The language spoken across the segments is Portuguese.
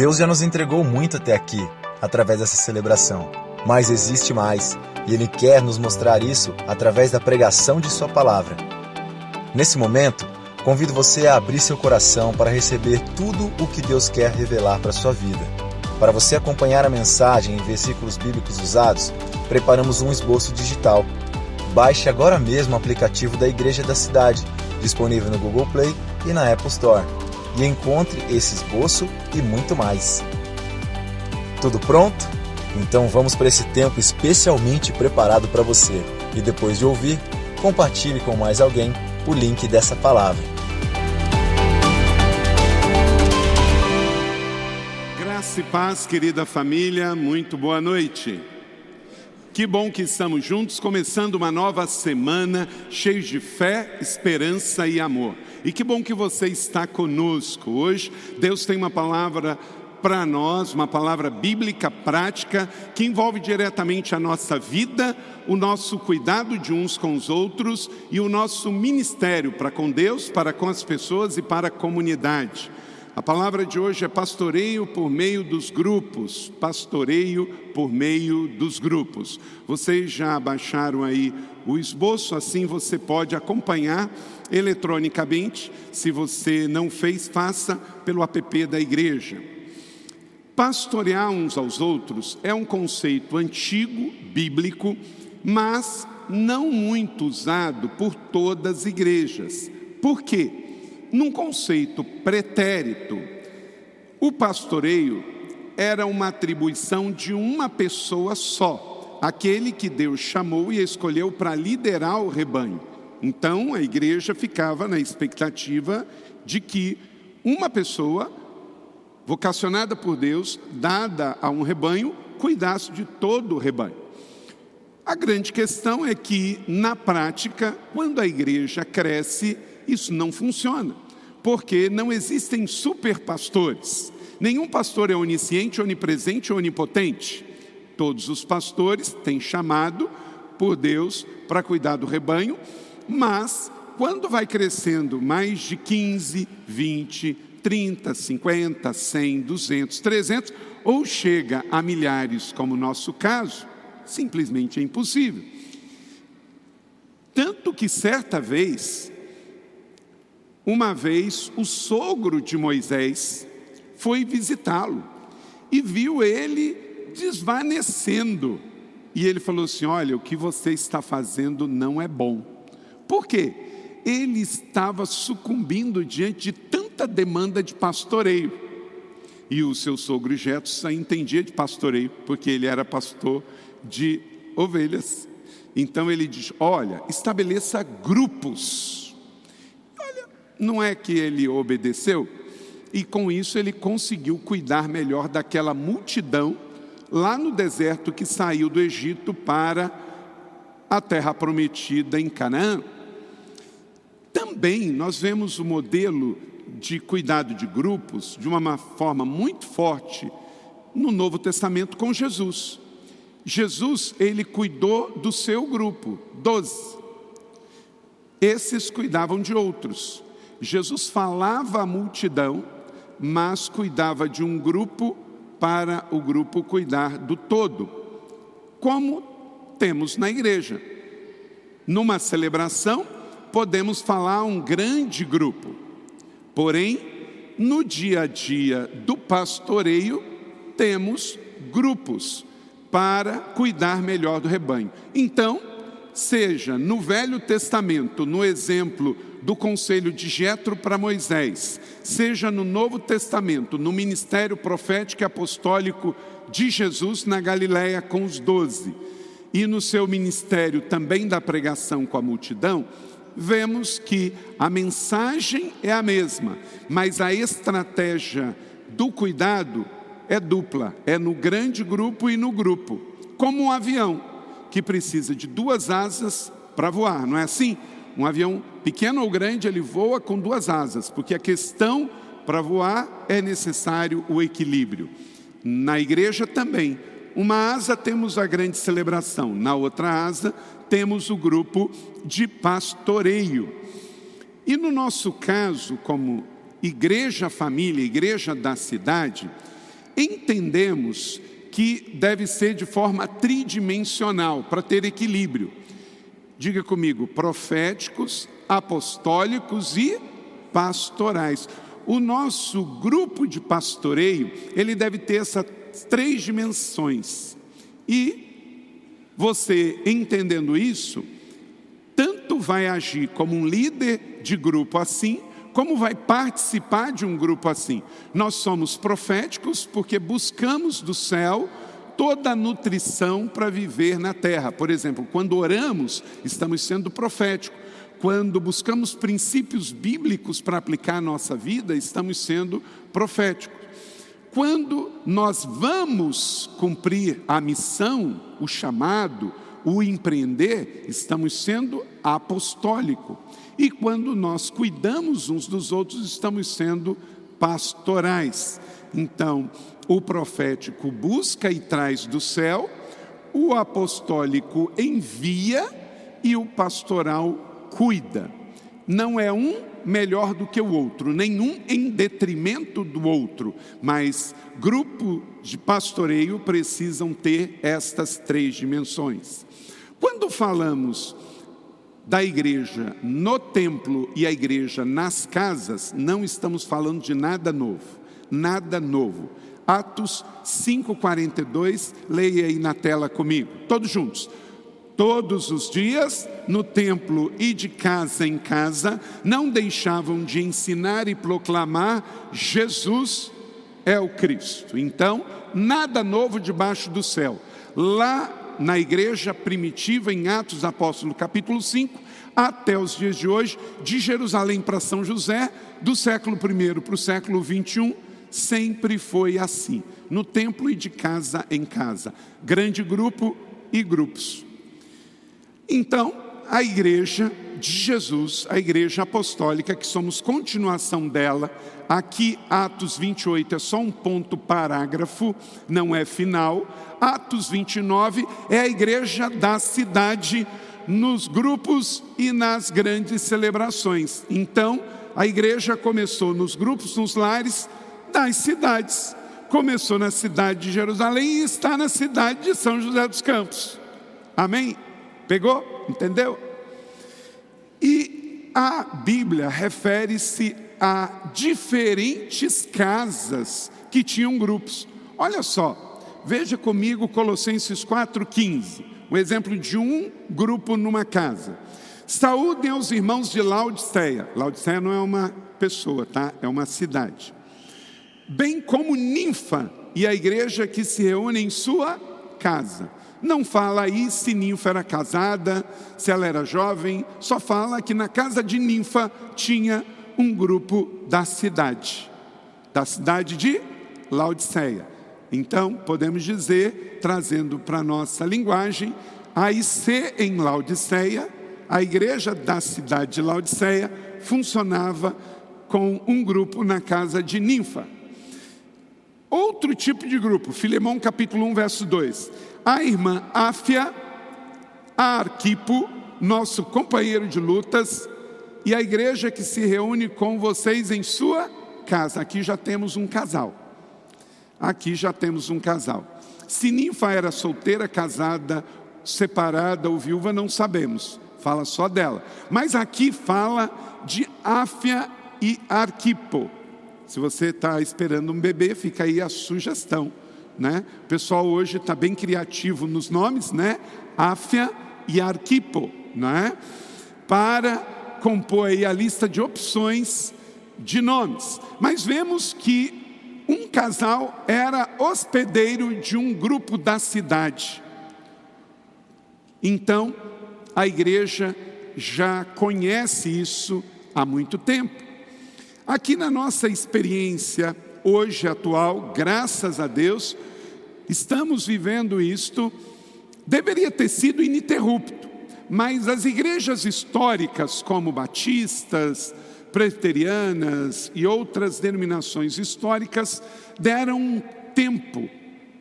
Deus já nos entregou muito até aqui, através dessa celebração. Mas existe mais, e Ele quer nos mostrar isso através da pregação de Sua palavra. Nesse momento, convido você a abrir seu coração para receber tudo o que Deus quer revelar para sua vida. Para você acompanhar a mensagem em versículos bíblicos usados, preparamos um esboço digital. Baixe agora mesmo o aplicativo da Igreja da Cidade, disponível no Google Play e na Apple Store, e encontre esse esboço e muito mais. Tudo pronto? Então vamos para esse tempo especialmente preparado para você. E depois de ouvir, compartilhe com mais alguém o link dessa palavra. Graça e paz, querida família, muito boa noite. Que bom que estamos juntos, começando uma nova semana, cheios de fé, esperança e amor. E que bom que você está conosco. Hoje, Deus tem uma palavra para nós, uma palavra bíblica prática que envolve diretamente a nossa vida, o nosso cuidado de uns com os outros e o nosso ministério para com Deus, para com as pessoas e para a comunidade. A palavra de hoje é pastoreio por meio dos grupos. Pastoreio por meio dos grupos. Vocês já baixaram aí o esboço, assim você pode acompanhar eletronicamente. Se você não fez, faça pelo app da igreja. Pastorear uns aos outros é um conceito antigo, bíblico, mas não muito usado por todas as igrejas. Por quê? Num conceito pretérito, o pastoreio era uma atribuição de uma pessoa só, aquele que Deus chamou e escolheu para liderar o rebanho. Então a igreja ficava na expectativa de que uma pessoa vocacionada por Deus, dada a um rebanho, cuidasse de todo o rebanho. A grande questão é que, na prática, quando a igreja cresce, isso não funciona, porque não existem superpastores. Nenhum pastor é onisciente, onipresente ou onipotente. Todos os pastores têm chamado por Deus para cuidar do rebanho, mas quando vai crescendo mais de 15, 20, 30, 50, 100, 200, 300, ou chega a milhares, como no nosso caso, simplesmente é impossível. Tanto que certa vez, uma vez, o sogro de Moisés foi visitá-lo e viu ele desvanecendo. E ele falou assim: Olha, o que você está fazendo não é bom. Por quê? Ele estava sucumbindo diante de muita demanda de pastoreio. E o seu sogro Jetson entendia de pastoreio, porque ele era pastor de ovelhas. Então ele diz: Olha, estabeleça grupos. Olha, não é que ele obedeceu, e com isso ele conseguiu cuidar melhor daquela multidão lá no deserto que saiu do Egito para a terra prometida em Canaã. Também nós vemos o modelo de cuidado de grupos de uma forma muito forte no Novo Testamento com Jesus. Jesus, ele cuidou do seu grupo, doze. Esses cuidavam de outros. Jesus falava à multidão, mas cuidava de um grupo para o grupo cuidar do todo. Como temos na igreja. Numa celebração, podemos falar um grande grupo Porém, no dia a dia do pastoreio, temos grupos para cuidar melhor do rebanho. Então, seja no Velho Testamento, no exemplo do conselho de Jetro para Moisés, seja no Novo Testamento, no ministério profético e apostólico de Jesus na Galiléia com os doze, e no seu ministério também da pregação com a multidão, vemos que a mensagem é a mesma, mas a estratégia do cuidado é dupla, é no grande grupo e no grupo, como um avião que precisa de duas asas para voar, não é assim? Um avião pequeno ou grande, ele voa com duas asas, porque a questão para voar é necessário o equilíbrio. Na igreja também, uma asa temos a grande celebração, na outra asa temos o grupo de pastoreio. E no nosso caso, como igreja família, igreja da cidade, entendemos que deve ser de forma tridimensional, para ter equilíbrio. Diga comigo: proféticos, apostólicos e pastorais. O nosso grupo de pastoreio, ele deve ter essas três dimensões. E você entendendo isso, tanto vai agir como um líder de grupo assim, como vai participar de um grupo assim? Nós somos proféticos porque buscamos do céu toda a nutrição para viver na terra. Por exemplo, quando oramos, estamos sendo proféticos. Quando buscamos princípios bíblicos para aplicar a nossa vida, estamos sendo proféticos. Quando nós vamos cumprir a missão, o chamado, o empreender, estamos sendo apostólico. E quando nós cuidamos uns dos outros, estamos sendo pastorais. Então, o profético busca e traz do céu, o apostólico envia e o pastoral cuida. Não é um melhor do que o outro, nenhum em detrimento do outro, mas grupo de pastoreio precisam ter estas três dimensões. Quando falamos da igreja no templo e a igreja nas casas, não estamos falando de nada novo, nada novo. Atos 5:42, leia aí na tela comigo, todos juntos. Todos os dias, no templo e de casa em casa, não deixavam de ensinar e proclamar: Jesus é o Cristo. Então, nada novo debaixo do céu. Lá na igreja primitiva, em Atos Apóstolos, capítulo 5, até os dias de hoje, de Jerusalém para São José, do século I para o século 21, sempre foi assim, no templo e de casa em casa, grande grupo e grupos. Então, a igreja de Jesus, a igreja apostólica, que somos continuação dela, aqui Atos 28 é só um ponto parágrafo, não é final. Atos 29 é a igreja da cidade nos grupos e nas grandes celebrações. Então, a igreja começou nos grupos, nos lares das cidades. Começou na cidade de Jerusalém e está na cidade de São José dos Campos. Amém? Pegou? Entendeu? E a Bíblia refere-se a diferentes casas que tinham grupos. Olha só, veja comigo Colossenses 4,15, um exemplo de um grupo numa casa. Saúdem aos irmãos de Laodiceia. Laodiceia não é uma pessoa, tá? É uma cidade. Bem como Ninfa e a igreja que se reúne em sua casa. Não fala aí se Ninfa era casada, se ela era jovem, só fala que na casa de Ninfa tinha um grupo da cidade, da cidade de Laodiceia. Então, podemos dizer, trazendo para a nossa linguagem, a IC em Laodiceia, a igreja da cidade de Laodiceia, funcionava com um grupo na casa de Ninfa. Outro tipo de grupo, Filemão capítulo 1, verso 2 a irmã Áfia, a Arquipo, nosso companheiro de lutas, e a igreja que se reúne com vocês em sua casa. Aqui já temos um casal. Aqui já temos um casal. Se Ninfa era solteira, casada, separada ou viúva, não sabemos. Fala só dela. Mas aqui fala de Áfia e Arquipo. Se você está esperando um bebê, fica aí a sugestão né? O pessoal hoje está bem criativo nos nomes, né? Áfia e Arquipo, né? Para compor aí a lista de opções de nomes. Mas vemos que um casal era hospedeiro de um grupo da cidade. Então, a igreja já conhece isso há muito tempo. Aqui na nossa experiência hoje atual, graças a Deus, Estamos vivendo isto, deveria ter sido ininterrupto, mas as igrejas históricas, como batistas, presbiterianas e outras denominações históricas, deram um tempo,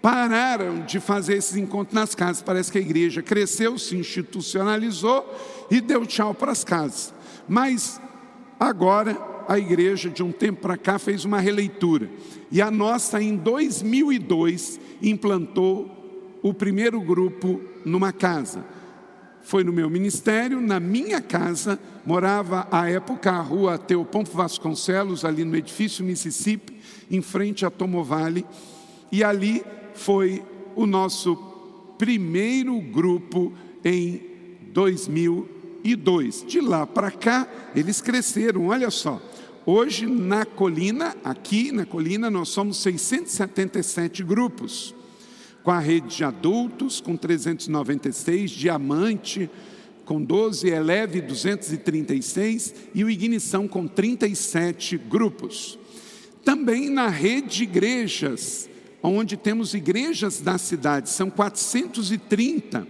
pararam de fazer esses encontros nas casas. Parece que a igreja cresceu, se institucionalizou e deu tchau para as casas. Mas agora a igreja, de um tempo para cá, fez uma releitura. E a nossa, em 2002, implantou o primeiro grupo numa casa. Foi no meu ministério, na minha casa, morava à época a rua Teopompo Vasconcelos, ali no edifício Mississippi, em frente a Tomovale, e ali foi o nosso primeiro grupo em 2002. De lá para cá, eles cresceram, olha só. Hoje, na colina, aqui na colina, nós somos 677 grupos com a rede de adultos, com 396, Diamante, com 12, Eleve 236 e o Ignição com 37 grupos. Também na rede de igrejas, onde temos igrejas da cidade, são 430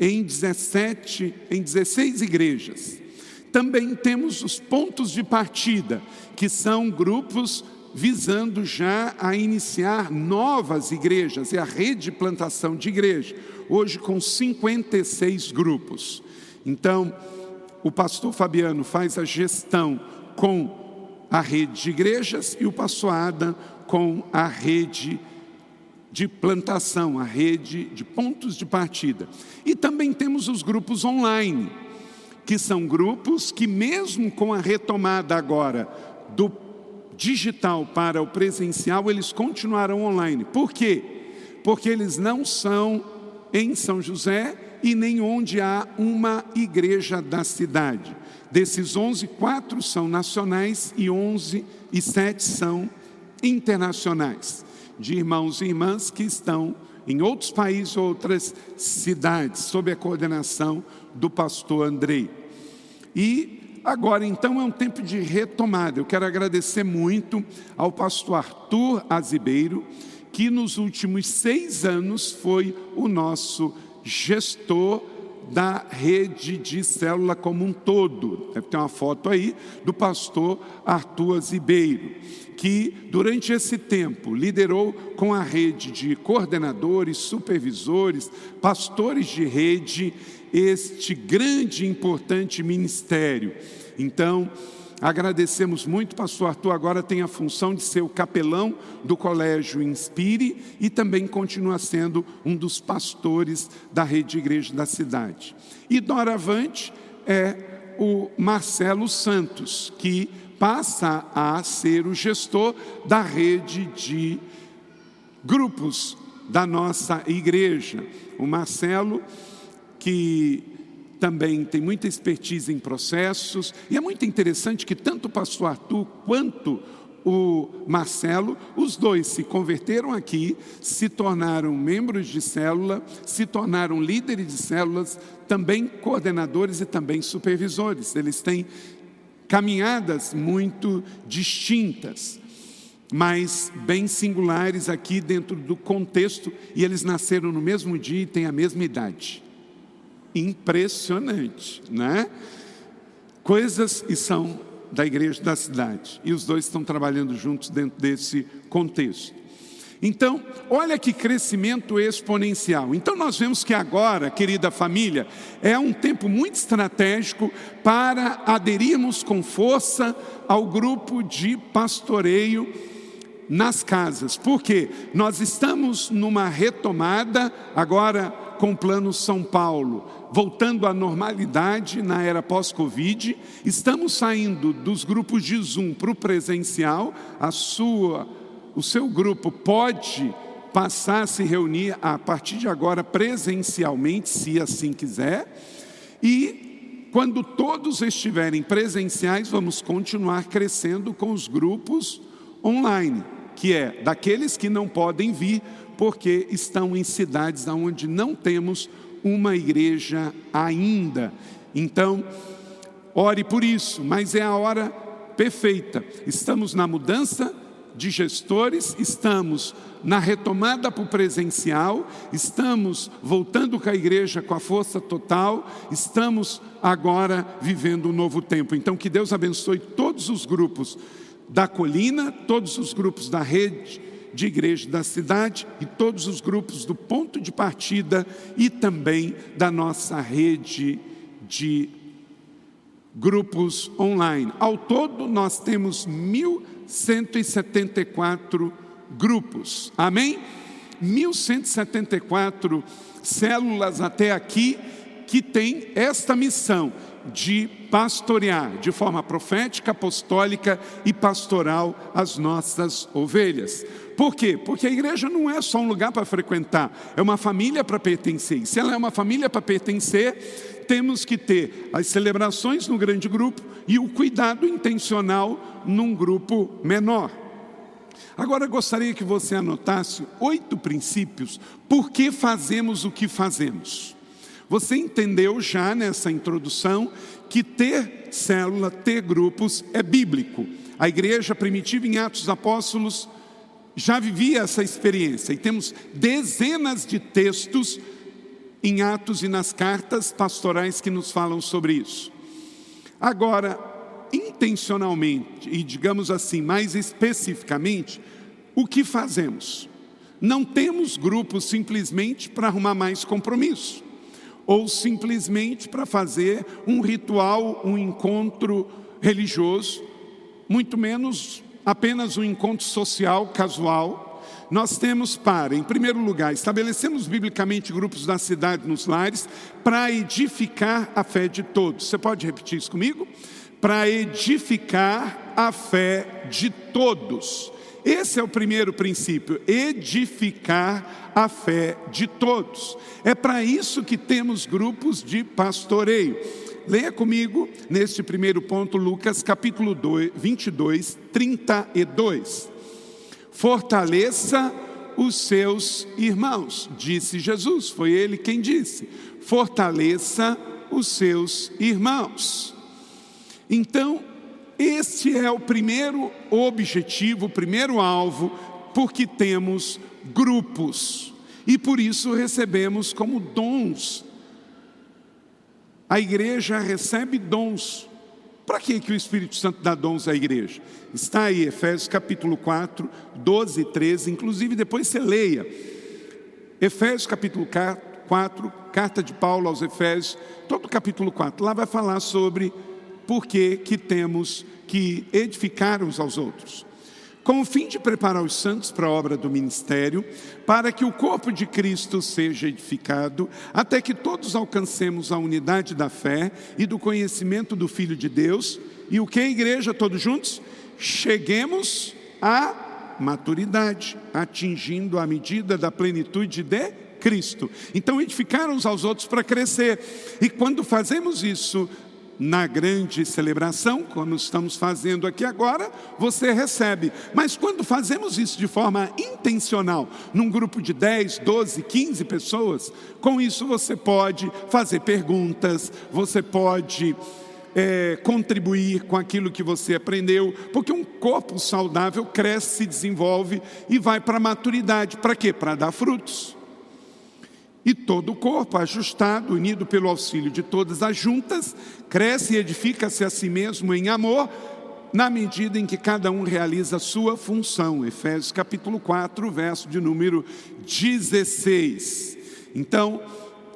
em 17, em 16 igrejas. Também temos os pontos de partida, que são grupos visando já a iniciar novas igrejas, é a rede de plantação de igreja, hoje com 56 grupos. Então, o pastor Fabiano faz a gestão com a rede de igrejas e o pastor com a rede de plantação, a rede de pontos de partida. E também temos os grupos online, que são grupos que, mesmo com a retomada agora do digital para o presencial, eles continuarão online. Por quê? Porque eles não são em São José e nem onde há uma igreja da cidade. Desses 11, quatro são nacionais e 11 e sete são internacionais, de irmãos e irmãs que estão em outros países, outras cidades, sob a coordenação do pastor Andrei. E Agora, então, é um tempo de retomada. Eu quero agradecer muito ao pastor Arthur Azibeiro, que nos últimos seis anos foi o nosso gestor da rede de célula como um todo. Deve ter uma foto aí do pastor Arthur Azibeiro, que durante esse tempo liderou com a rede de coordenadores, supervisores, pastores de rede este grande e importante ministério. Então, agradecemos muito, pastor Arthur, agora tem a função de ser o capelão do Colégio Inspire e também continua sendo um dos pastores da rede de igreja da cidade. E doravante é o Marcelo Santos, que passa a ser o gestor da rede de grupos da nossa igreja. O Marcelo que também tem muita expertise em processos, e é muito interessante que tanto o pastor Arthur quanto o Marcelo, os dois se converteram aqui, se tornaram membros de célula, se tornaram líderes de células, também coordenadores e também supervisores. Eles têm caminhadas muito distintas, mas bem singulares aqui dentro do contexto, e eles nasceram no mesmo dia e têm a mesma idade impressionante, né? Coisas e são da igreja da cidade. E os dois estão trabalhando juntos dentro desse contexto. Então, olha que crescimento exponencial. Então, nós vemos que agora, querida família, é um tempo muito estratégico para aderirmos com força ao grupo de pastoreio nas casas. Porque nós estamos numa retomada agora com o plano São Paulo voltando à normalidade na era pós-Covid, estamos saindo dos grupos de Zoom para o presencial, a sua, o seu grupo pode passar a se reunir a partir de agora presencialmente, se assim quiser, e quando todos estiverem presenciais, vamos continuar crescendo com os grupos online, que é daqueles que não podem vir porque estão em cidades onde não temos uma igreja ainda. Então, ore por isso, mas é a hora perfeita. Estamos na mudança de gestores, estamos na retomada para o presencial, estamos voltando com a igreja com a força total, estamos agora vivendo um novo tempo. Então, que Deus abençoe todos os grupos da colina, todos os grupos da rede de igreja da cidade e todos os grupos do ponto de partida e também da nossa rede de grupos online. Ao todo, nós temos 1.174 grupos. Amém? 1.174 células até aqui que têm esta missão de pastorear de forma profética, apostólica e pastoral as nossas ovelhas. Por quê? Porque a igreja não é só um lugar para frequentar, é uma família para pertencer. E se ela é uma família para pertencer, temos que ter as celebrações no grande grupo e o cuidado intencional num grupo menor. Agora gostaria que você anotasse oito princípios por que fazemos o que fazemos. Você entendeu já nessa introdução que ter célula, ter grupos é bíblico. A igreja primitiva em Atos Apóstolos já vivia essa experiência e temos dezenas de textos em Atos e nas cartas pastorais que nos falam sobre isso. Agora, intencionalmente e digamos assim, mais especificamente, o que fazemos? Não temos grupos simplesmente para arrumar mais compromisso ou simplesmente para fazer um ritual, um encontro religioso, muito menos apenas um encontro social casual. Nós temos para, em primeiro lugar, estabelecemos biblicamente grupos da cidade nos lares para edificar a fé de todos. Você pode repetir isso comigo? Para edificar a fé de todos. Esse é o primeiro princípio, edificar a fé de todos. É para isso que temos grupos de pastoreio. Leia comigo neste primeiro ponto, Lucas capítulo 2, 22, 32. Fortaleça os seus irmãos, disse Jesus, foi ele quem disse. Fortaleça os seus irmãos. Então, este é o primeiro objetivo, o primeiro alvo, porque temos grupos e por isso recebemos como dons. A igreja recebe dons. Para que, que o Espírito Santo dá dons à igreja? Está aí, Efésios capítulo 4, 12 e 13, inclusive depois você leia. Efésios capítulo 4, carta de Paulo aos Efésios, todo o capítulo 4, lá vai falar sobre por que, temos que edificar uns aos outros. Com o fim de preparar os santos para a obra do ministério, para que o corpo de Cristo seja edificado, até que todos alcancemos a unidade da fé e do conhecimento do Filho de Deus, e o que, igreja, todos juntos? Cheguemos à maturidade, atingindo a medida da plenitude de Cristo. Então, edificar uns aos outros para crescer. E quando fazemos isso, na grande celebração, como estamos fazendo aqui agora, você recebe. Mas quando fazemos isso de forma intencional, num grupo de 10, 12, 15 pessoas, com isso você pode fazer perguntas, você pode é, contribuir com aquilo que você aprendeu, porque um corpo saudável cresce, se desenvolve e vai para a maturidade. Para quê? Para dar frutos. E todo o corpo, ajustado, unido pelo auxílio de todas as juntas, cresce e edifica-se a si mesmo em amor, na medida em que cada um realiza a sua função. Efésios capítulo 4, verso de número 16. Então,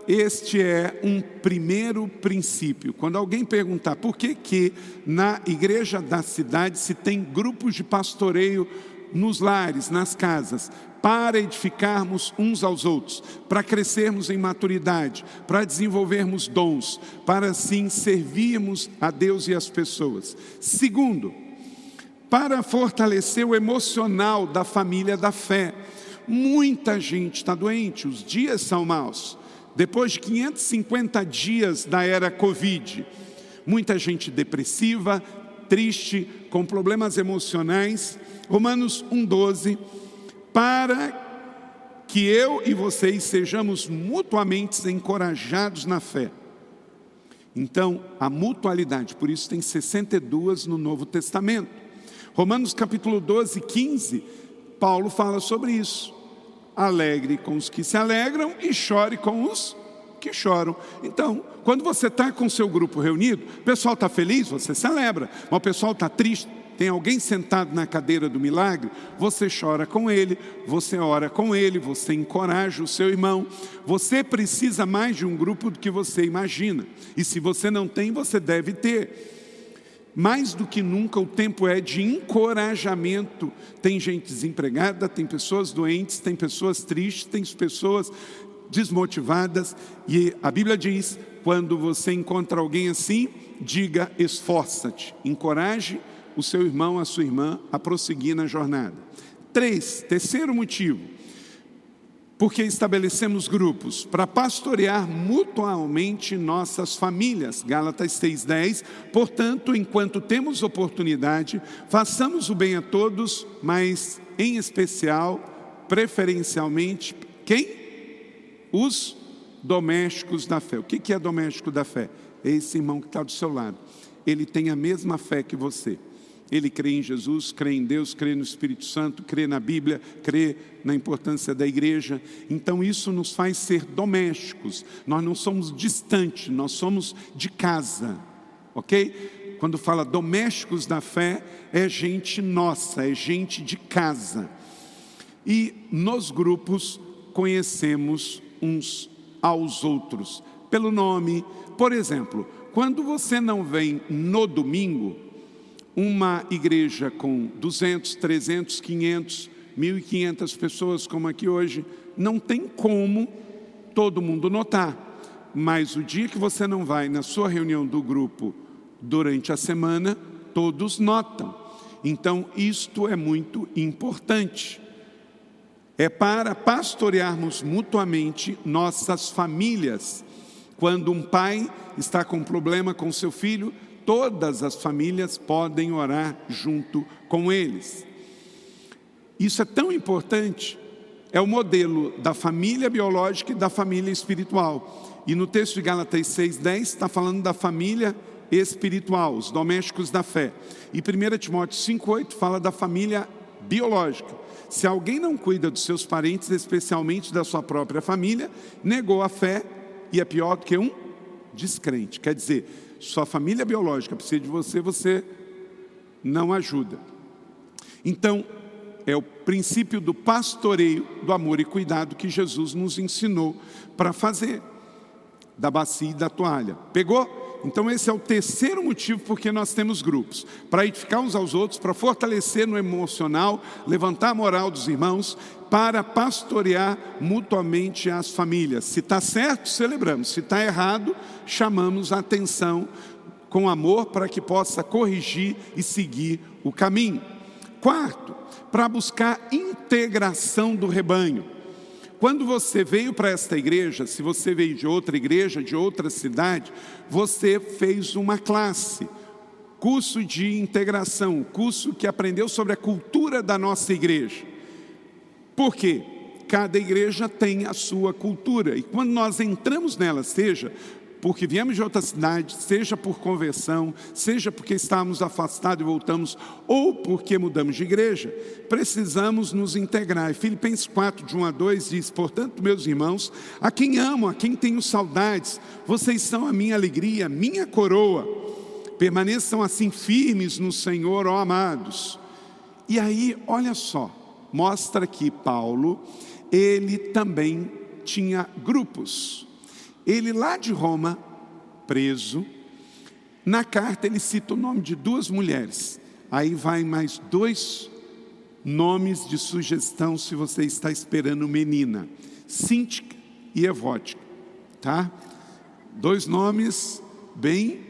este é um primeiro princípio. Quando alguém perguntar por que, que na igreja da cidade se tem grupos de pastoreio nos lares, nas casas, para edificarmos uns aos outros, para crescermos em maturidade, para desenvolvermos dons, para assim servirmos a Deus e as pessoas. Segundo, para fortalecer o emocional da família da fé. Muita gente está doente, os dias são maus. Depois de 550 dias da era Covid, muita gente depressiva, triste, com problemas emocionais. Romanos 1,12 para que eu e vocês sejamos mutuamente encorajados na fé. Então, a mutualidade, por isso tem 62 no Novo Testamento. Romanos capítulo 12, 15, Paulo fala sobre isso. Alegre com os que se alegram e chore com os que choram. Então, quando você está com seu grupo reunido, o pessoal está feliz, você celebra. Mas o pessoal está triste, tem alguém sentado na cadeira do milagre, você chora com ele, você ora com ele, você encoraja o seu irmão. Você precisa mais de um grupo do que você imagina. E se você não tem, você deve ter. Mais do que nunca, o tempo é de encorajamento. Tem gente desempregada, tem pessoas doentes, tem pessoas tristes, tem pessoas desmotivadas. E a Bíblia diz: quando você encontra alguém assim, diga esforça-te, encoraje o seu irmão, a sua irmã a prosseguir na jornada. Três, terceiro motivo, porque estabelecemos grupos para pastorear mutualmente nossas famílias. Gálatas 6:10. Portanto, enquanto temos oportunidade, façamos o bem a todos, mas em especial, preferencialmente, quem? Os domésticos da fé. O que é doméstico da fé? É esse irmão que está do seu lado. Ele tem a mesma fé que você. Ele crê em Jesus, crê em Deus, crê no Espírito Santo, crê na Bíblia, crê na importância da igreja. Então isso nos faz ser domésticos. Nós não somos distantes, nós somos de casa. OK? Quando fala domésticos da fé, é gente nossa, é gente de casa. E nos grupos conhecemos uns aos outros pelo nome. Por exemplo, quando você não vem no domingo, uma igreja com 200, 300, 500, 1.500 pessoas, como aqui hoje, não tem como todo mundo notar. Mas o dia que você não vai na sua reunião do grupo durante a semana, todos notam. Então, isto é muito importante. É para pastorearmos mutuamente nossas famílias. Quando um pai está com problema com seu filho, todas as famílias podem orar junto com eles. Isso é tão importante, é o modelo da família biológica e da família espiritual. E no texto de Gálatas 6,10 está falando da família espiritual, os domésticos da fé. E 1 Timóteo 5,8 fala da família biológica. Se alguém não cuida dos seus parentes, especialmente da sua própria família, negou a fé e é pior do que um descrente. Quer dizer, sua família biológica precisa de você, você não ajuda. Então, é o princípio do pastoreio, do amor e cuidado que Jesus nos ensinou para fazer, da bacia e da toalha. Pegou? Então, esse é o terceiro motivo porque nós temos grupos: para edificar uns aos outros, para fortalecer no emocional, levantar a moral dos irmãos, para pastorear mutuamente as famílias. Se está certo, celebramos. Se está errado, chamamos a atenção com amor para que possa corrigir e seguir o caminho. Quarto, para buscar integração do rebanho. Quando você veio para esta igreja, se você veio de outra igreja, de outra cidade, você fez uma classe, curso de integração, curso que aprendeu sobre a cultura da nossa igreja. Por quê? Cada igreja tem a sua cultura, e quando nós entramos nela, seja porque viemos de outra cidade, seja por conversão, seja porque estávamos afastados e voltamos, ou porque mudamos de igreja, precisamos nos integrar. E Filipenses 4, de 1 a 2 diz: Portanto, meus irmãos, a quem amo, a quem tenho saudades, vocês são a minha alegria, minha coroa. Permaneçam assim firmes no Senhor, ó amados. E aí, olha só, mostra que Paulo, ele também tinha grupos. Ele lá de Roma, preso, na carta ele cita o nome de duas mulheres. Aí vai mais dois nomes de sugestão se você está esperando menina: Cíntica e Evótica, tá? Dois nomes bem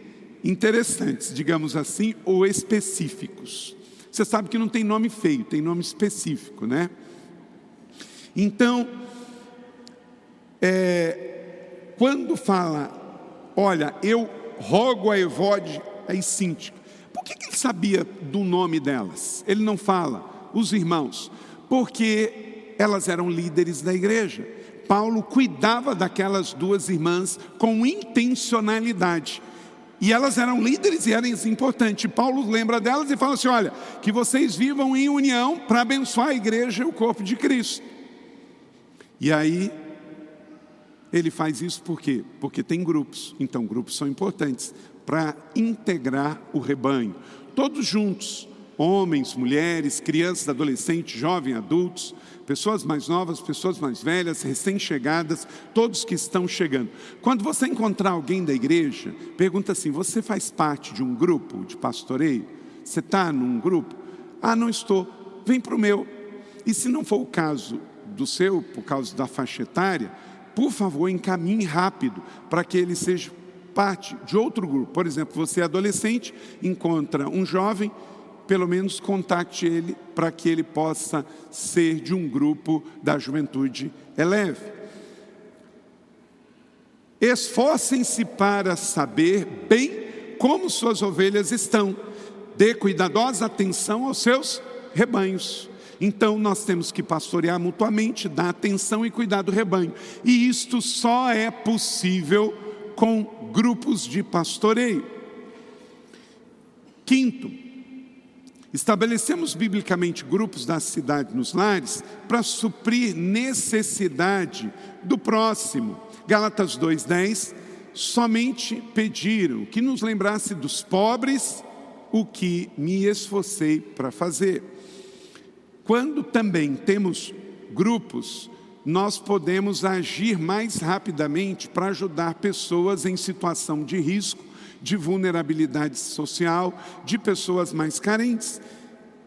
interessantes, digamos assim, ou específicos. Você sabe que não tem nome feio, tem nome específico, né? Então, é, quando fala, olha, eu rogo a Evode e Síntica, por que, que ele sabia do nome delas? Ele não fala, os irmãos, porque elas eram líderes da igreja. Paulo cuidava daquelas duas irmãs com intencionalidade. E elas eram líderes e eram importantes. Paulo lembra delas e fala assim: olha, que vocês vivam em união para abençoar a igreja e o corpo de Cristo. E aí ele faz isso por quê? Porque tem grupos. Então, grupos são importantes para integrar o rebanho. Todos juntos, homens, mulheres, crianças, adolescentes, jovens, adultos, pessoas mais novas, pessoas mais velhas, recém-chegadas, todos que estão chegando. Quando você encontrar alguém da igreja, pergunta assim: você faz parte de um grupo de pastoreio? Você está num grupo? Ah, não estou. Vem para o meu. E se não for o caso do seu, por causa da faixa etária, por favor, encaminhe rápido para que ele seja parte de outro grupo. Por exemplo, você é adolescente, encontra um jovem, pelo menos contacte ele para que ele possa ser de um grupo da juventude eleve. Esforcem-se para saber bem como suas ovelhas estão. Dê cuidadosa atenção aos seus rebanhos. Então nós temos que pastorear mutuamente, dar atenção e cuidar do rebanho. E isto só é possível com grupos de pastoreio. Quinto, estabelecemos biblicamente grupos da cidade nos lares para suprir necessidade do próximo. Gálatas 2:10 somente pediram que nos lembrasse dos pobres o que me esforcei para fazer. Quando também temos grupos, nós podemos agir mais rapidamente para ajudar pessoas em situação de risco, de vulnerabilidade social, de pessoas mais carentes.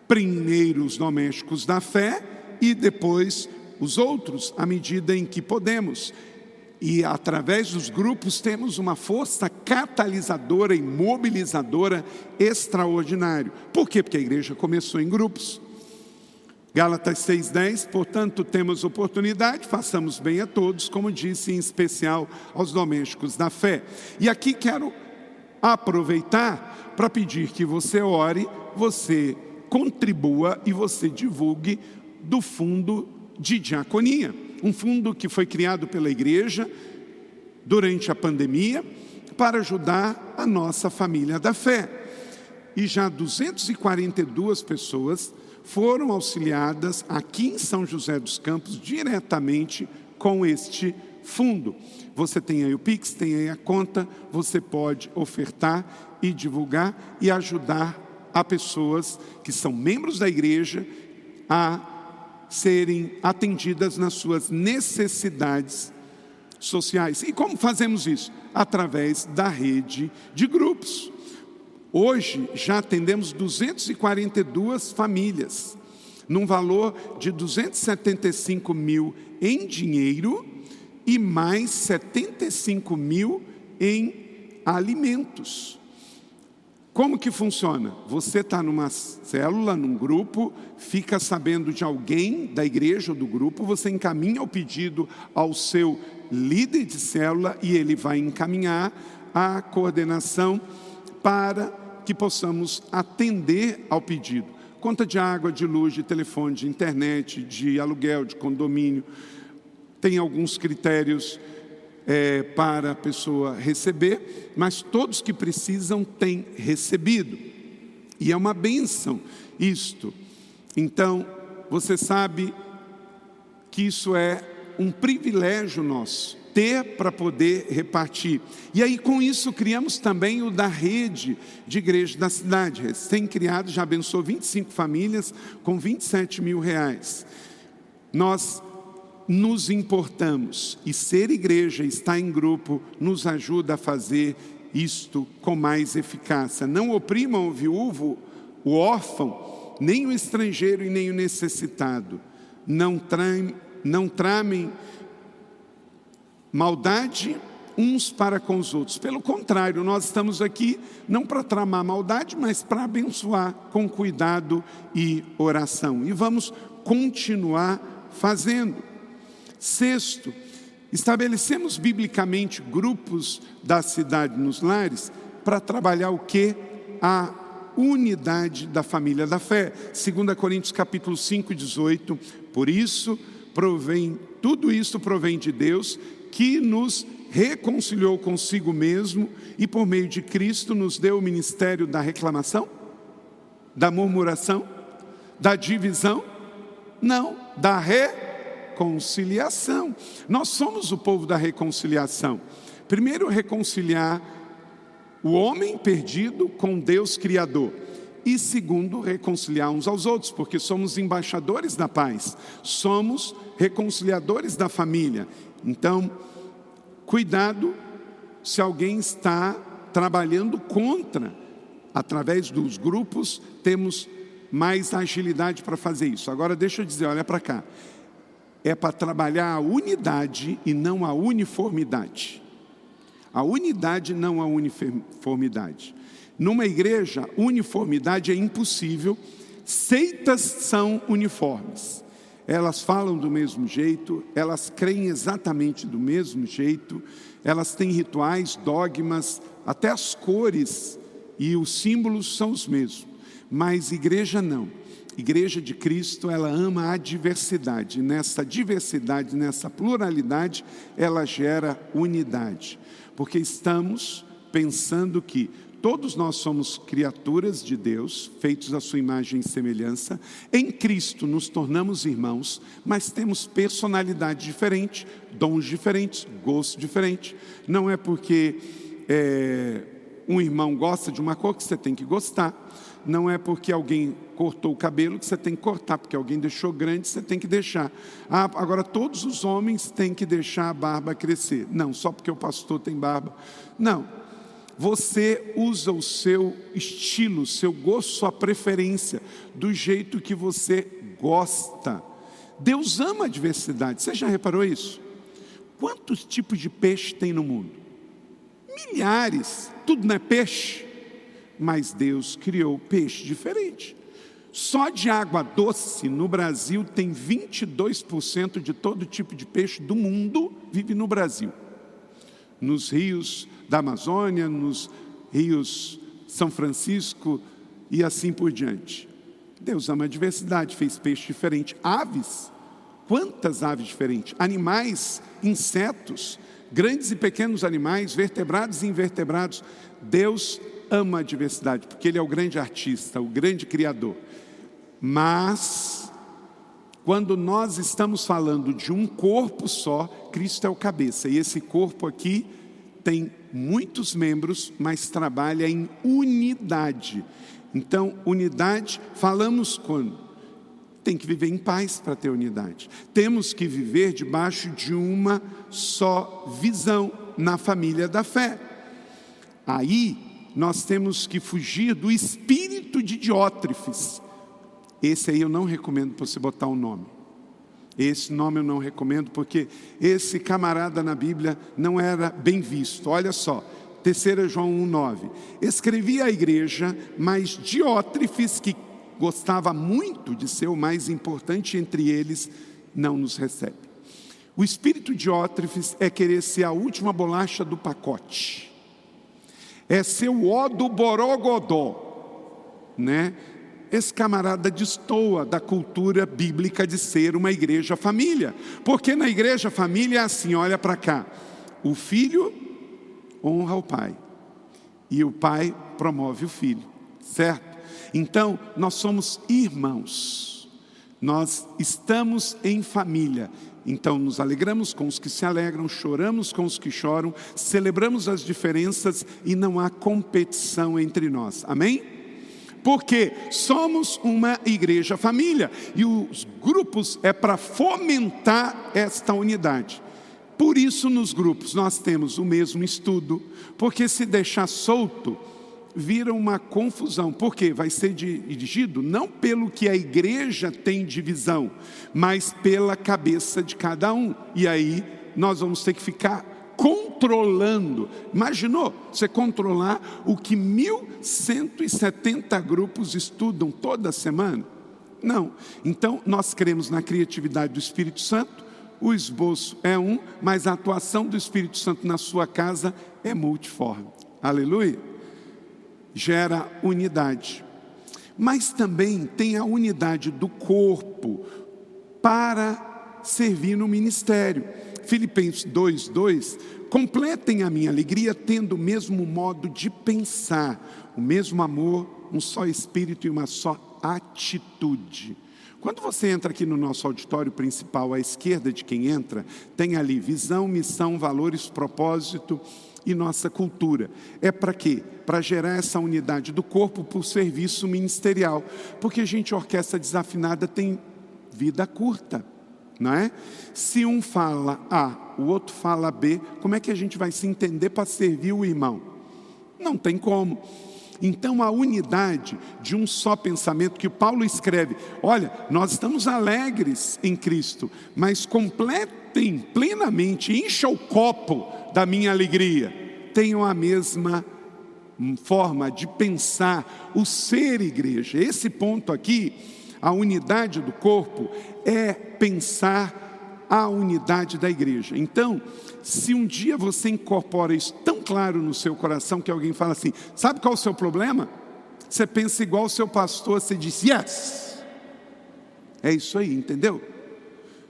Primeiro os domésticos da fé e depois os outros, à medida em que podemos. E através dos grupos temos uma força catalisadora e mobilizadora extraordinária. Por quê? Porque a igreja começou em grupos. Gálatas 6,10, portanto, temos oportunidade, façamos bem a todos, como disse, em especial aos domésticos da fé. E aqui quero aproveitar para pedir que você ore, você contribua e você divulgue do fundo de diaconia, um fundo que foi criado pela igreja durante a pandemia para ajudar a nossa família da fé. E já 242 pessoas foram auxiliadas aqui em São José dos Campos diretamente com este fundo. Você tem aí o Pix, tem aí a conta, você pode ofertar e divulgar e ajudar a pessoas que são membros da igreja a serem atendidas nas suas necessidades sociais. E como fazemos isso? Através da rede de grupos. Hoje já atendemos 242 famílias, num valor de 275 mil em dinheiro e mais 75 mil em alimentos. Como que funciona? Você está numa célula, num grupo, fica sabendo de alguém da igreja ou do grupo, você encaminha o pedido ao seu líder de célula e ele vai encaminhar a coordenação para que possamos atender ao pedido. Conta de água, de luz, de telefone, de internet, de aluguel, de condomínio. Tem alguns critérios é, para a pessoa receber, mas todos que precisam têm recebido. E é uma bênção isto. Então, você sabe que isso é um privilégio nosso ter para poder repartir. E aí, com isso, criamos também o da rede de igreja da cidade. Recém-criado, já abençoou 25 famílias com 27 mil reais. Nós nos importamos e ser igreja, estar em grupo, nos ajuda a fazer isto com mais eficácia. Não oprimam o viúvo, o órfão, nem o estrangeiro e nem o necessitado. Não, traem, não tramem maldade uns para com os outros. Pelo contrário, nós estamos aqui não para tramar maldade, mas para abençoar com cuidado e oração. E vamos continuar fazendo. Sexto, estabelecemos biblicamente grupos da cidade nos lares para trabalhar o que? A unidade da família da fé. 2 Coríntios capítulo 5, 18. Por isso, provém, tudo isso provém de Deus que nos reconciliou consigo mesmo e por meio de Cristo nos deu o ministério da reclamação, da murmuração, da divisão? Não, da reconciliação. Nós somos o povo da reconciliação. Primeiro, reconciliar o homem perdido com Deus Criador e segundo, reconciliar uns aos outros, porque somos embaixadores da paz, somos reconciliadores da família. Então, cuidado se alguém está trabalhando contra. Através dos grupos, temos mais agilidade para fazer isso. Agora, deixa eu dizer, olha para cá. É para trabalhar a unidade e não a uniformidade. A unidade, não a uniformidade. Numa igreja, uniformidade é impossível, seitas são uniformes. Elas falam do mesmo jeito, elas creem exatamente do mesmo jeito, elas têm rituais, dogmas, até as cores e os símbolos são os mesmos. Mas igreja não. Igreja de Cristo, ela ama a diversidade. Nessa diversidade, nessa pluralidade, ela gera unidade. Porque estamos pensando que Todos nós somos criaturas de Deus, feitos à sua imagem e semelhança. Em Cristo nos tornamos irmãos, mas temos personalidade diferente, dons diferentes, gosto diferente. Não é porque é, um irmão gosta de uma cor que você tem que gostar. Não é porque alguém cortou o cabelo que você tem que cortar, porque alguém deixou grande, você tem que deixar. Ah, agora todos os homens têm que deixar a barba crescer. Não, só porque o pastor tem barba. Não, você usa o seu estilo, seu gosto, sua preferência, do jeito que você gosta. Deus ama a diversidade. Você já reparou isso? Quantos tipos de peixe tem no mundo? Milhares. Tudo não é peixe. Mas Deus criou peixe diferente. Só de água doce no Brasil tem 22% de todo tipo de peixe do mundo vive no Brasil. Nos rios da Amazônia, nos rios São Francisco e assim por diante. Deus ama a diversidade, fez peixe diferente, aves, quantas aves diferentes, animais, insetos, grandes e pequenos animais, vertebrados e invertebrados. Deus ama a diversidade, porque Ele é o grande artista, o grande criador. Mas, quando nós estamos falando de um corpo só, Cristo é o cabeça, e esse corpo aqui tem muitos membros, mas trabalha em unidade. Então, unidade, falamos quando? Tem que viver em paz para ter unidade. Temos que viver debaixo de uma só visão na família da fé. Aí, nós temos que fugir do espírito de Diótrefes. Esse aí eu não recomendo para você botar o um nome. Esse nome eu não recomendo porque esse camarada na Bíblia não era bem visto. Olha só, 3 João 1,9. Escrevi à igreja, mas Diótrefes, que gostava muito de ser o mais importante entre eles, não nos recebe. O espírito de Diótrefes é querer ser a última bolacha do pacote, é ser o ó do borogodó, né? Esse camarada destoa da cultura bíblica de ser uma igreja família. Porque na igreja família é assim, olha para cá. O filho honra o pai e o pai promove o filho, certo? Então, nós somos irmãos. Nós estamos em família. Então, nos alegramos com os que se alegram, choramos com os que choram, celebramos as diferenças e não há competição entre nós. Amém? Porque somos uma igreja família e os grupos é para fomentar esta unidade. Por isso, nos grupos, nós temos o mesmo estudo, porque se deixar solto, vira uma confusão, porque vai ser dirigido não pelo que a igreja tem divisão, mas pela cabeça de cada um, e aí nós vamos ter que ficar controlando. Imaginou você controlar o que 1.170 grupos estudam toda semana? Não. Então, nós cremos na criatividade do Espírito Santo, o esboço é um, mas a atuação do Espírito Santo na sua casa é multiforme. Aleluia. Gera unidade. Mas também tem a unidade do corpo para servir no ministério. Filipenses 2:2, completem a minha alegria tendo o mesmo modo de pensar, o mesmo amor, um só espírito e uma só atitude. Quando você entra aqui no nosso auditório principal, à esquerda de quem entra, tem ali visão, missão, valores, propósito e nossa cultura. É para quê? Para gerar essa unidade do corpo por serviço ministerial. Porque, gente, orquestra desafinada tem vida curta, não é? Se um fala A, o outro fala B, como é que a gente vai se entender para servir o irmão? Não tem como. Então, a unidade de um só pensamento que Paulo escreve: olha, nós estamos alegres em Cristo, mas completem plenamente, encha o copo da minha alegria. Tenham a mesma forma de pensar o ser igreja. Esse ponto aqui, a unidade do corpo, é pensar a unidade da igreja. Então, se um dia você incorpora isso tão claro no seu coração que alguém fala assim: sabe qual é o seu problema? Você pensa igual o seu pastor, você diz yes. É isso aí, entendeu?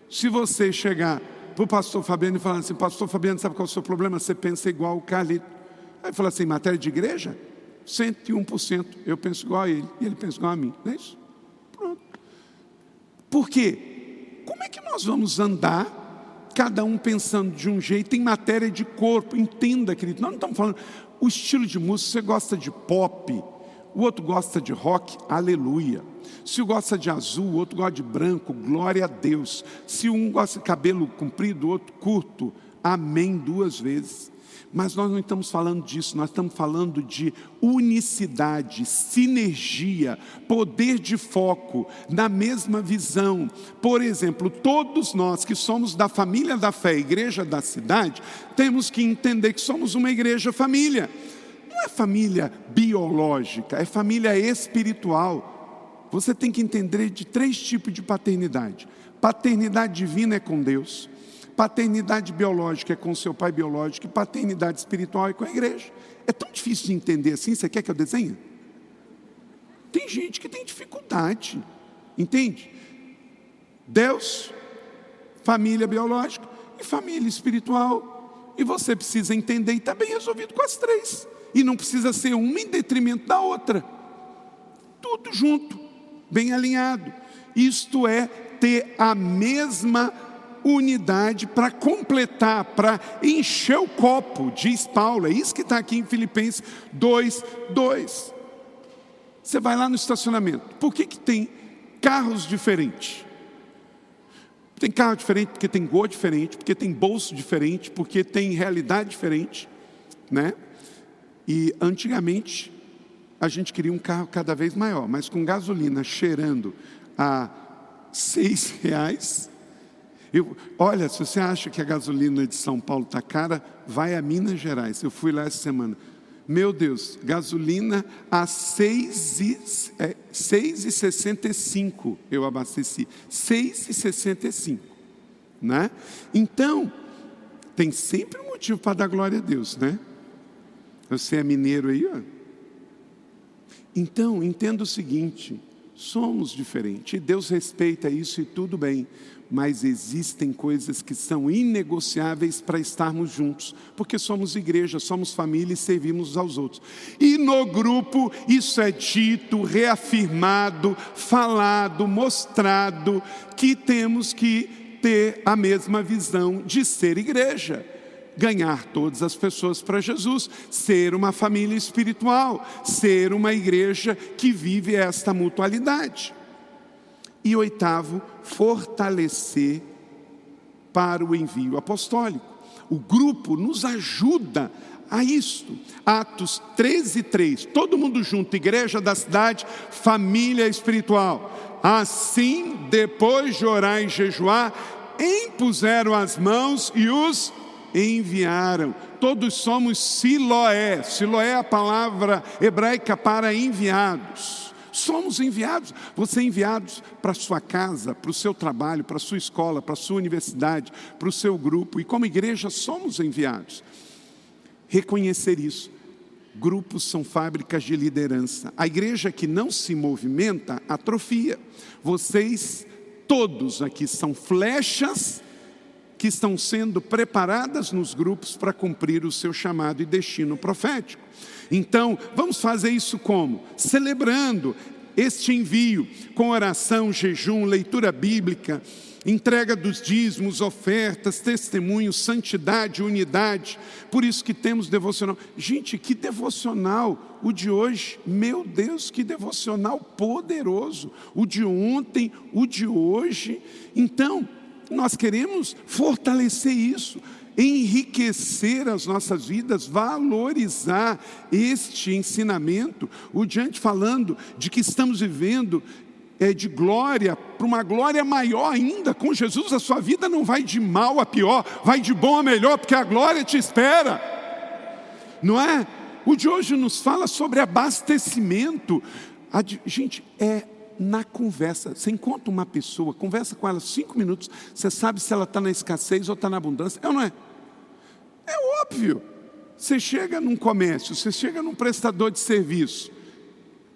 Se você chegar para o pastor Fabiano e falar assim: Pastor Fabiano, sabe qual é o seu problema? Você pensa igual o Carlito. Aí fala assim: matéria de igreja? 101%. Eu penso igual a ele e ele pensa igual a mim. Não é isso? Pronto. Por quê? Como é que nós vamos andar, cada um pensando de um jeito, em matéria de corpo? Entenda, querido, nós não estamos falando. O estilo de música, você gosta de pop, o outro gosta de rock, aleluia. Se um gosta de azul, o outro gosta de branco, glória a Deus. Se um gosta de cabelo comprido, o outro curto, amém duas vezes. Mas nós não estamos falando disso, nós estamos falando de unicidade, sinergia, poder de foco, na mesma visão. Por exemplo, todos nós que somos da família da fé, igreja da cidade, temos que entender que somos uma igreja família. Não é família biológica, é família espiritual. Você tem que entender de três tipos de paternidade. Paternidade divina é com Deus. Paternidade biológica é com seu pai biológico e paternidade espiritual é com a igreja. É tão difícil de entender assim, você quer que eu desenhe? Tem gente que tem dificuldade, entende? Deus, família biológica e família espiritual. E você precisa entender e está bem resolvido com as três. E não precisa ser uma em detrimento da outra. Tudo junto, bem alinhado. Isto é ter a mesma unidade para completar, para encher o copo, diz Paulo. É isso que está aqui em Filipenses 2, 2. Você vai lá no estacionamento. Por que, que tem carros diferentes? Tem carro diferente porque tem cor diferente, porque tem bolso diferente, porque tem realidade diferente, né? E antigamente a gente queria um carro cada vez maior, mas com gasolina cheirando a seis reais, eu, olha, se você acha que a gasolina de São Paulo está cara, vai a Minas Gerais. Eu fui lá essa semana. Meu Deus, gasolina a 6,65 é, eu abasteci. 6,65. Né? Então, tem sempre um motivo para dar glória a Deus, né? Você é mineiro aí, ó. Então, entenda o seguinte: somos diferentes, e Deus respeita isso e tudo bem, mas existem coisas que são inegociáveis para estarmos juntos, porque somos igreja, somos família e servimos aos outros. E no grupo isso é dito, reafirmado, falado, mostrado, que temos que ter a mesma visão de ser igreja. Ganhar todas as pessoas para Jesus, ser uma família espiritual, ser uma igreja que vive esta mutualidade. E oitavo, fortalecer para o envio apostólico. O grupo nos ajuda a isto. Atos 13, 3. Todo mundo junto, igreja da cidade, família espiritual. Assim, depois de orar e jejuar, impuseram as mãos e os enviaram. Todos somos Siloé. Siloé é a palavra hebraica para enviados. Somos enviados. Você é enviado para a sua casa, para o seu trabalho, para a sua escola, para a sua universidade, para o seu grupo. E como igreja somos enviados. Reconhecer isso. Grupos são fábricas de liderança. A igreja que não se movimenta atrofia. Vocês todos aqui são flechas que estão sendo preparadas nos grupos para cumprir o seu chamado e destino profético. Então, vamos fazer isso como? Celebrando, este envio com oração, jejum, leitura bíblica, entrega dos dízimos, ofertas, testemunhos, santidade, unidade. Por isso que temos devocional. Gente, que devocional o de hoje. Meu Deus, que devocional poderoso. O de ontem, o de hoje. Então, nós queremos fortalecer isso enriquecer as nossas vidas, valorizar este ensinamento, o diante falando de que estamos vivendo é, de glória para uma glória maior ainda. Com Jesus, a sua vida não vai de mal a pior, vai de bom a melhor, porque a glória te espera. Não é? O de hoje nos fala sobre abastecimento. A, gente, é na conversa. Você encontra uma pessoa, conversa com ela cinco minutos, você sabe se ela está na escassez ou está na abundância. É ou não é? É óbvio. Você chega num comércio, você chega num prestador de serviço.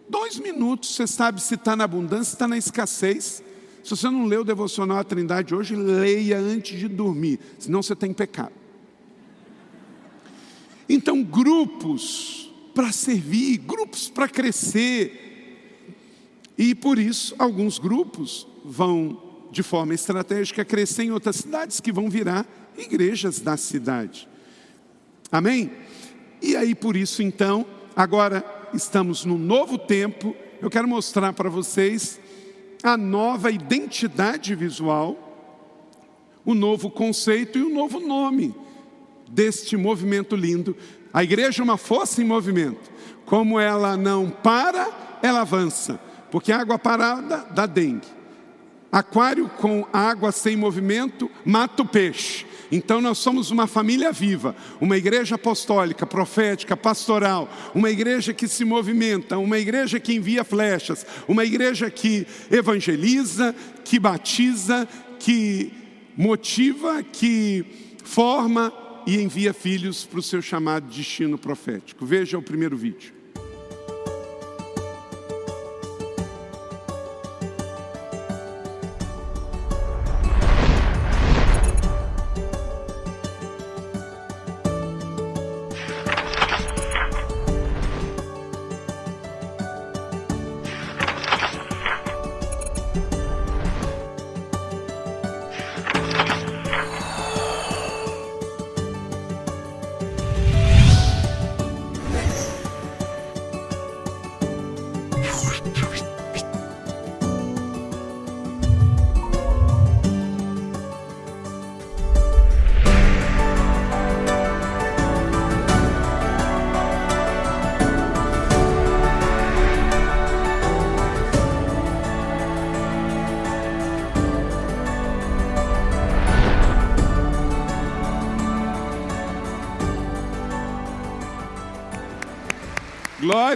Dois minutos você sabe se está na abundância, se está na escassez. Se você não leu o devocional à Trindade hoje, leia antes de dormir, senão você tem pecado. Então, grupos para servir, grupos para crescer. E por isso, alguns grupos vão, de forma estratégica, crescer em outras cidades que vão virar igrejas da cidade. Amém? E aí, por isso, então, agora estamos num novo tempo, eu quero mostrar para vocês a nova identidade visual, o novo conceito e o novo nome deste movimento lindo. A igreja é uma força em movimento. Como ela não para, ela avança. Porque água parada dá dengue. Aquário com água sem movimento mata o peixe. Então nós somos uma família viva, uma igreja apostólica, profética, pastoral, uma igreja que se movimenta, uma igreja que envia flechas, uma igreja que evangeliza, que batiza, que motiva, que forma e envia filhos para o seu chamado destino profético. Veja o primeiro vídeo.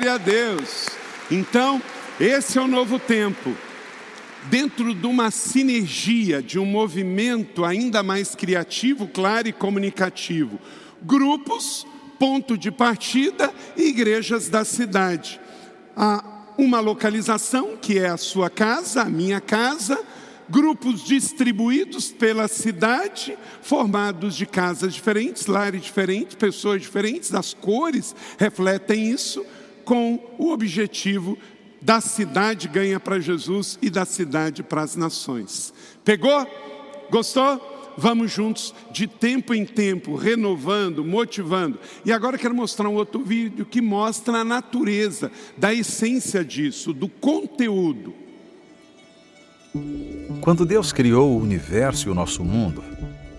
Glória a Deus. Então, esse é o novo tempo. Dentro de uma sinergia, de um movimento ainda mais criativo, claro e comunicativo. Grupos, ponto de partida igrejas da cidade. Há uma localização, que é a sua casa, a minha casa, grupos distribuídos pela cidade, formados de casas diferentes, lares diferentes, pessoas diferentes, as cores refletem isso com o objetivo da cidade ganha para Jesus e da cidade para as nações. Pegou? Gostou? Vamos juntos de tempo em tempo, renovando, motivando. E agora quero mostrar um outro vídeo que mostra a natureza da essência disso, do conteúdo. Quando Deus criou o universo e o nosso mundo,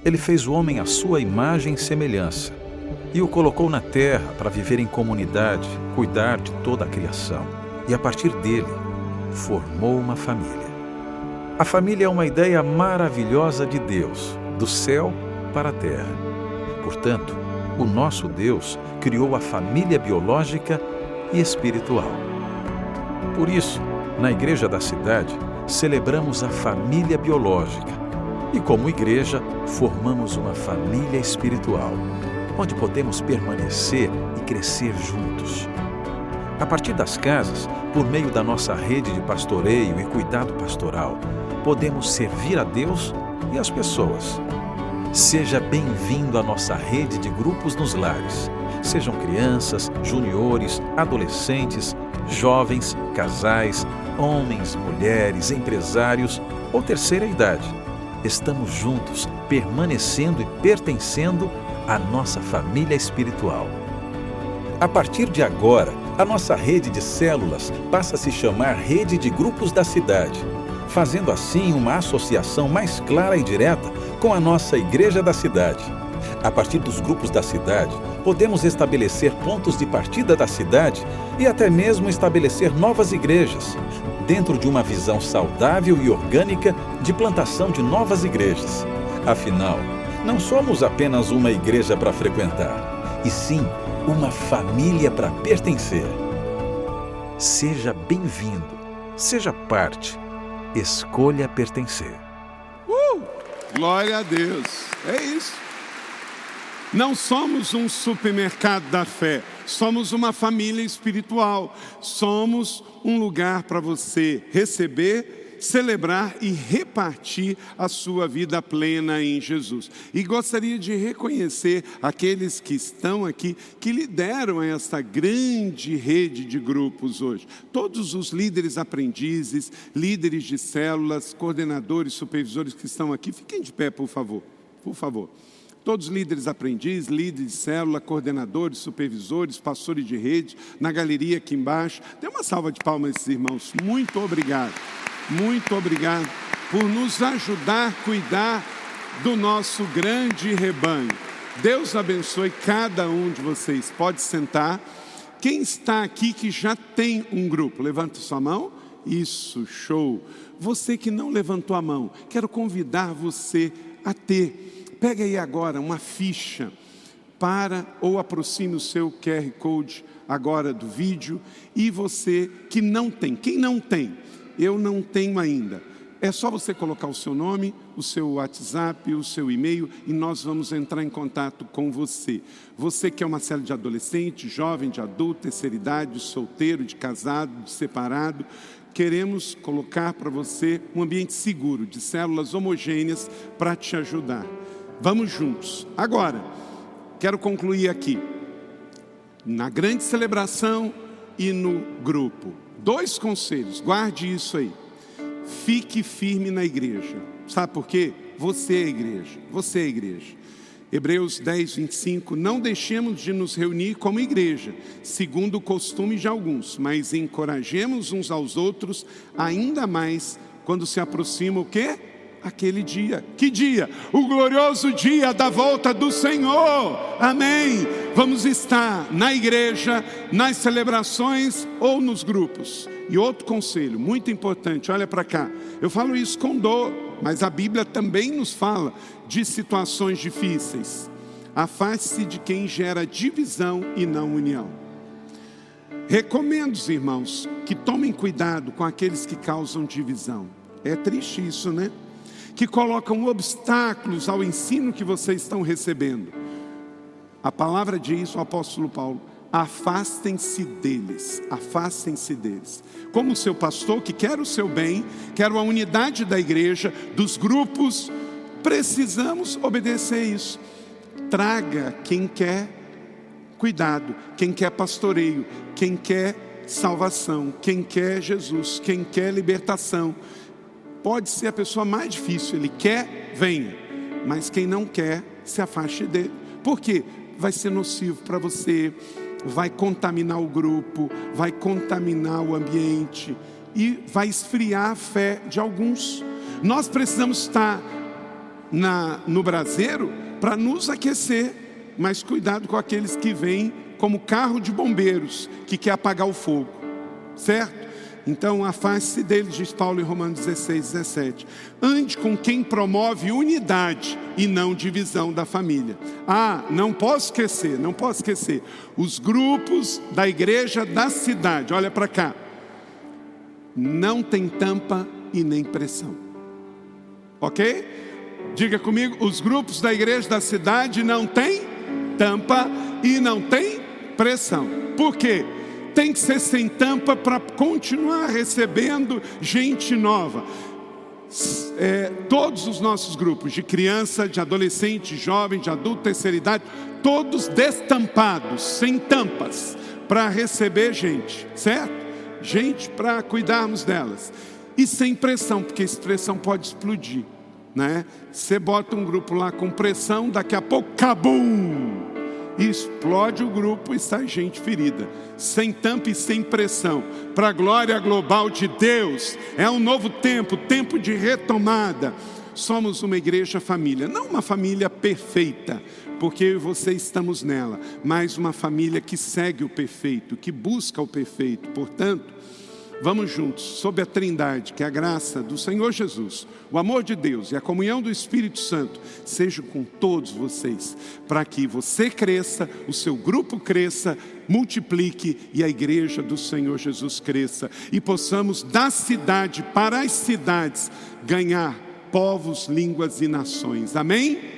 ele fez o homem à sua imagem e semelhança e o colocou na terra para viver em comunidade, cuidar de toda a criação. E a partir dele, formou uma família. A família é uma ideia maravilhosa de Deus, do céu para a terra. Portanto, o nosso Deus criou a família biológica e espiritual. Por isso, na igreja da cidade, celebramos a família biológica e, como igreja, formamos uma família espiritual onde podemos permanecer e crescer juntos. A partir das casas, por meio da nossa rede de pastoreio e cuidado pastoral, podemos servir a Deus e as pessoas. Seja bem-vindo à nossa rede de grupos nos lares. Sejam crianças, juniores, adolescentes, jovens, casais, homens, mulheres, empresários ou terceira idade. Estamos juntos, permanecendo e pertencendo à nossa família espiritual. A partir de agora, a nossa rede de células passa a se chamar Rede de Grupos da Cidade, fazendo assim uma associação mais clara e direta com a nossa Igreja da Cidade. A partir dos grupos da cidade, podemos estabelecer pontos de partida da cidade e até mesmo estabelecer novas igrejas, dentro de uma visão saudável e orgânica de plantação de novas igrejas. Afinal, não somos apenas uma igreja para frequentar, e sim uma família para pertencer. Seja bem-vindo, seja parte, escolha pertencer. Uh! Glória a Deus, é isso. Não somos um supermercado da fé, somos uma família espiritual, somos um lugar para você receber, celebrar e repartir a sua vida plena em Jesus. E gostaria de reconhecer aqueles que estão aqui, que lideram esta grande rede de grupos hoje. Todos os líderes aprendizes, líderes de células, coordenadores, supervisores que estão aqui, fiquem de pé, por favor. Por favor. Todos líderes aprendizes, líderes de célula, coordenadores, supervisores, pastores de rede, na galeria aqui embaixo. Dê uma salva de palmas a esses irmãos. Muito obrigado. Muito obrigado por nos ajudar a cuidar do nosso grande rebanho. Deus abençoe cada um de vocês. Pode sentar. Quem está aqui que já tem um grupo? Levanta sua mão. Isso, show. Você que não levantou a mão, quero convidar você a ter Pega aí agora uma ficha para ou aproxime o seu QR Code agora do vídeo e você que não tem, quem não tem, eu não tenho ainda. É só você colocar o seu nome, o seu WhatsApp, o seu e-mail e nós vamos entrar em contato com você. Você que é uma série de adolescente, jovem, de adulto, terceira idade, de solteiro, de casado, de separado, queremos colocar para você um ambiente seguro, de células homogêneas para te ajudar. Vamos juntos. Agora, quero concluir aqui. Na grande celebração e no grupo. Dois conselhos, guarde isso aí. Fique firme na igreja. Sabe por quê? Você é a igreja. Você é a igreja. Hebreus 10, 25. Não deixemos de nos reunir como igreja, segundo o costume de alguns, mas encorajemos uns aos outros, ainda mais quando se aproxima o quê? Aquele dia. Que dia? O glorioso dia da volta do Senhor. Amém. Vamos estar na igreja, nas celebrações ou nos grupos. E outro conselho muito importante, olha para cá. Eu falo isso com dor, mas a Bíblia também nos fala de situações difíceis. Afaste-se de quem gera divisão e não união. Recomendo, irmãos, que tomem cuidado com aqueles que causam divisão. É triste isso, né? Que colocam obstáculos ao ensino que vocês estão recebendo. A palavra diz, o apóstolo Paulo, afastem-se deles, afastem-se deles. Como seu pastor que quer o seu bem, quer a unidade da igreja, dos grupos, precisamos obedecer isso. Traga quem quer cuidado, quem quer pastoreio, quem quer salvação, quem quer Jesus, quem quer libertação, Pode ser a pessoa mais difícil, ele quer, venha, mas quem não quer, se afaste dele. Por quê? Vai ser nocivo para você, vai contaminar o grupo, vai contaminar o ambiente e vai esfriar a fé de alguns. Nós precisamos estar na, no braseiro para nos aquecer, mas cuidado com aqueles que vêm como carro de bombeiros que quer apagar o fogo, certo? Então, afaste-se deles, diz Paulo em Romanos 16, 17. Ande com quem promove unidade e não divisão da família. Ah, não posso esquecer, não posso esquecer. Os grupos da igreja da cidade, olha para cá. Não tem tampa e nem pressão. Ok? Diga comigo, os grupos da igreja da cidade não tem tampa e não tem pressão. Por quê? Tem que ser sem tampa para continuar recebendo gente nova. É, todos os nossos grupos, de criança, de adolescente, jovem, de adulto, terceira idade, todos destampados, sem tampas, para receber gente, certo? gente para cuidarmos delas. E sem pressão, porque essa pressão pode explodir. Né? Você bota um grupo lá com pressão, daqui a pouco, cabum! Explode o grupo e sai gente ferida, sem tampa e sem pressão, para a glória global de Deus. É um novo tempo, tempo de retomada. Somos uma igreja família, não uma família perfeita, porque eu e você estamos nela, mas uma família que segue o perfeito, que busca o perfeito. Portanto, Vamos juntos, sob a Trindade, que a graça do Senhor Jesus, o amor de Deus e a comunhão do Espírito Santo sejam com todos vocês, para que você cresça, o seu grupo cresça, multiplique e a igreja do Senhor Jesus cresça e possamos da cidade para as cidades ganhar povos, línguas e nações. Amém?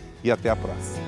e até a próxima.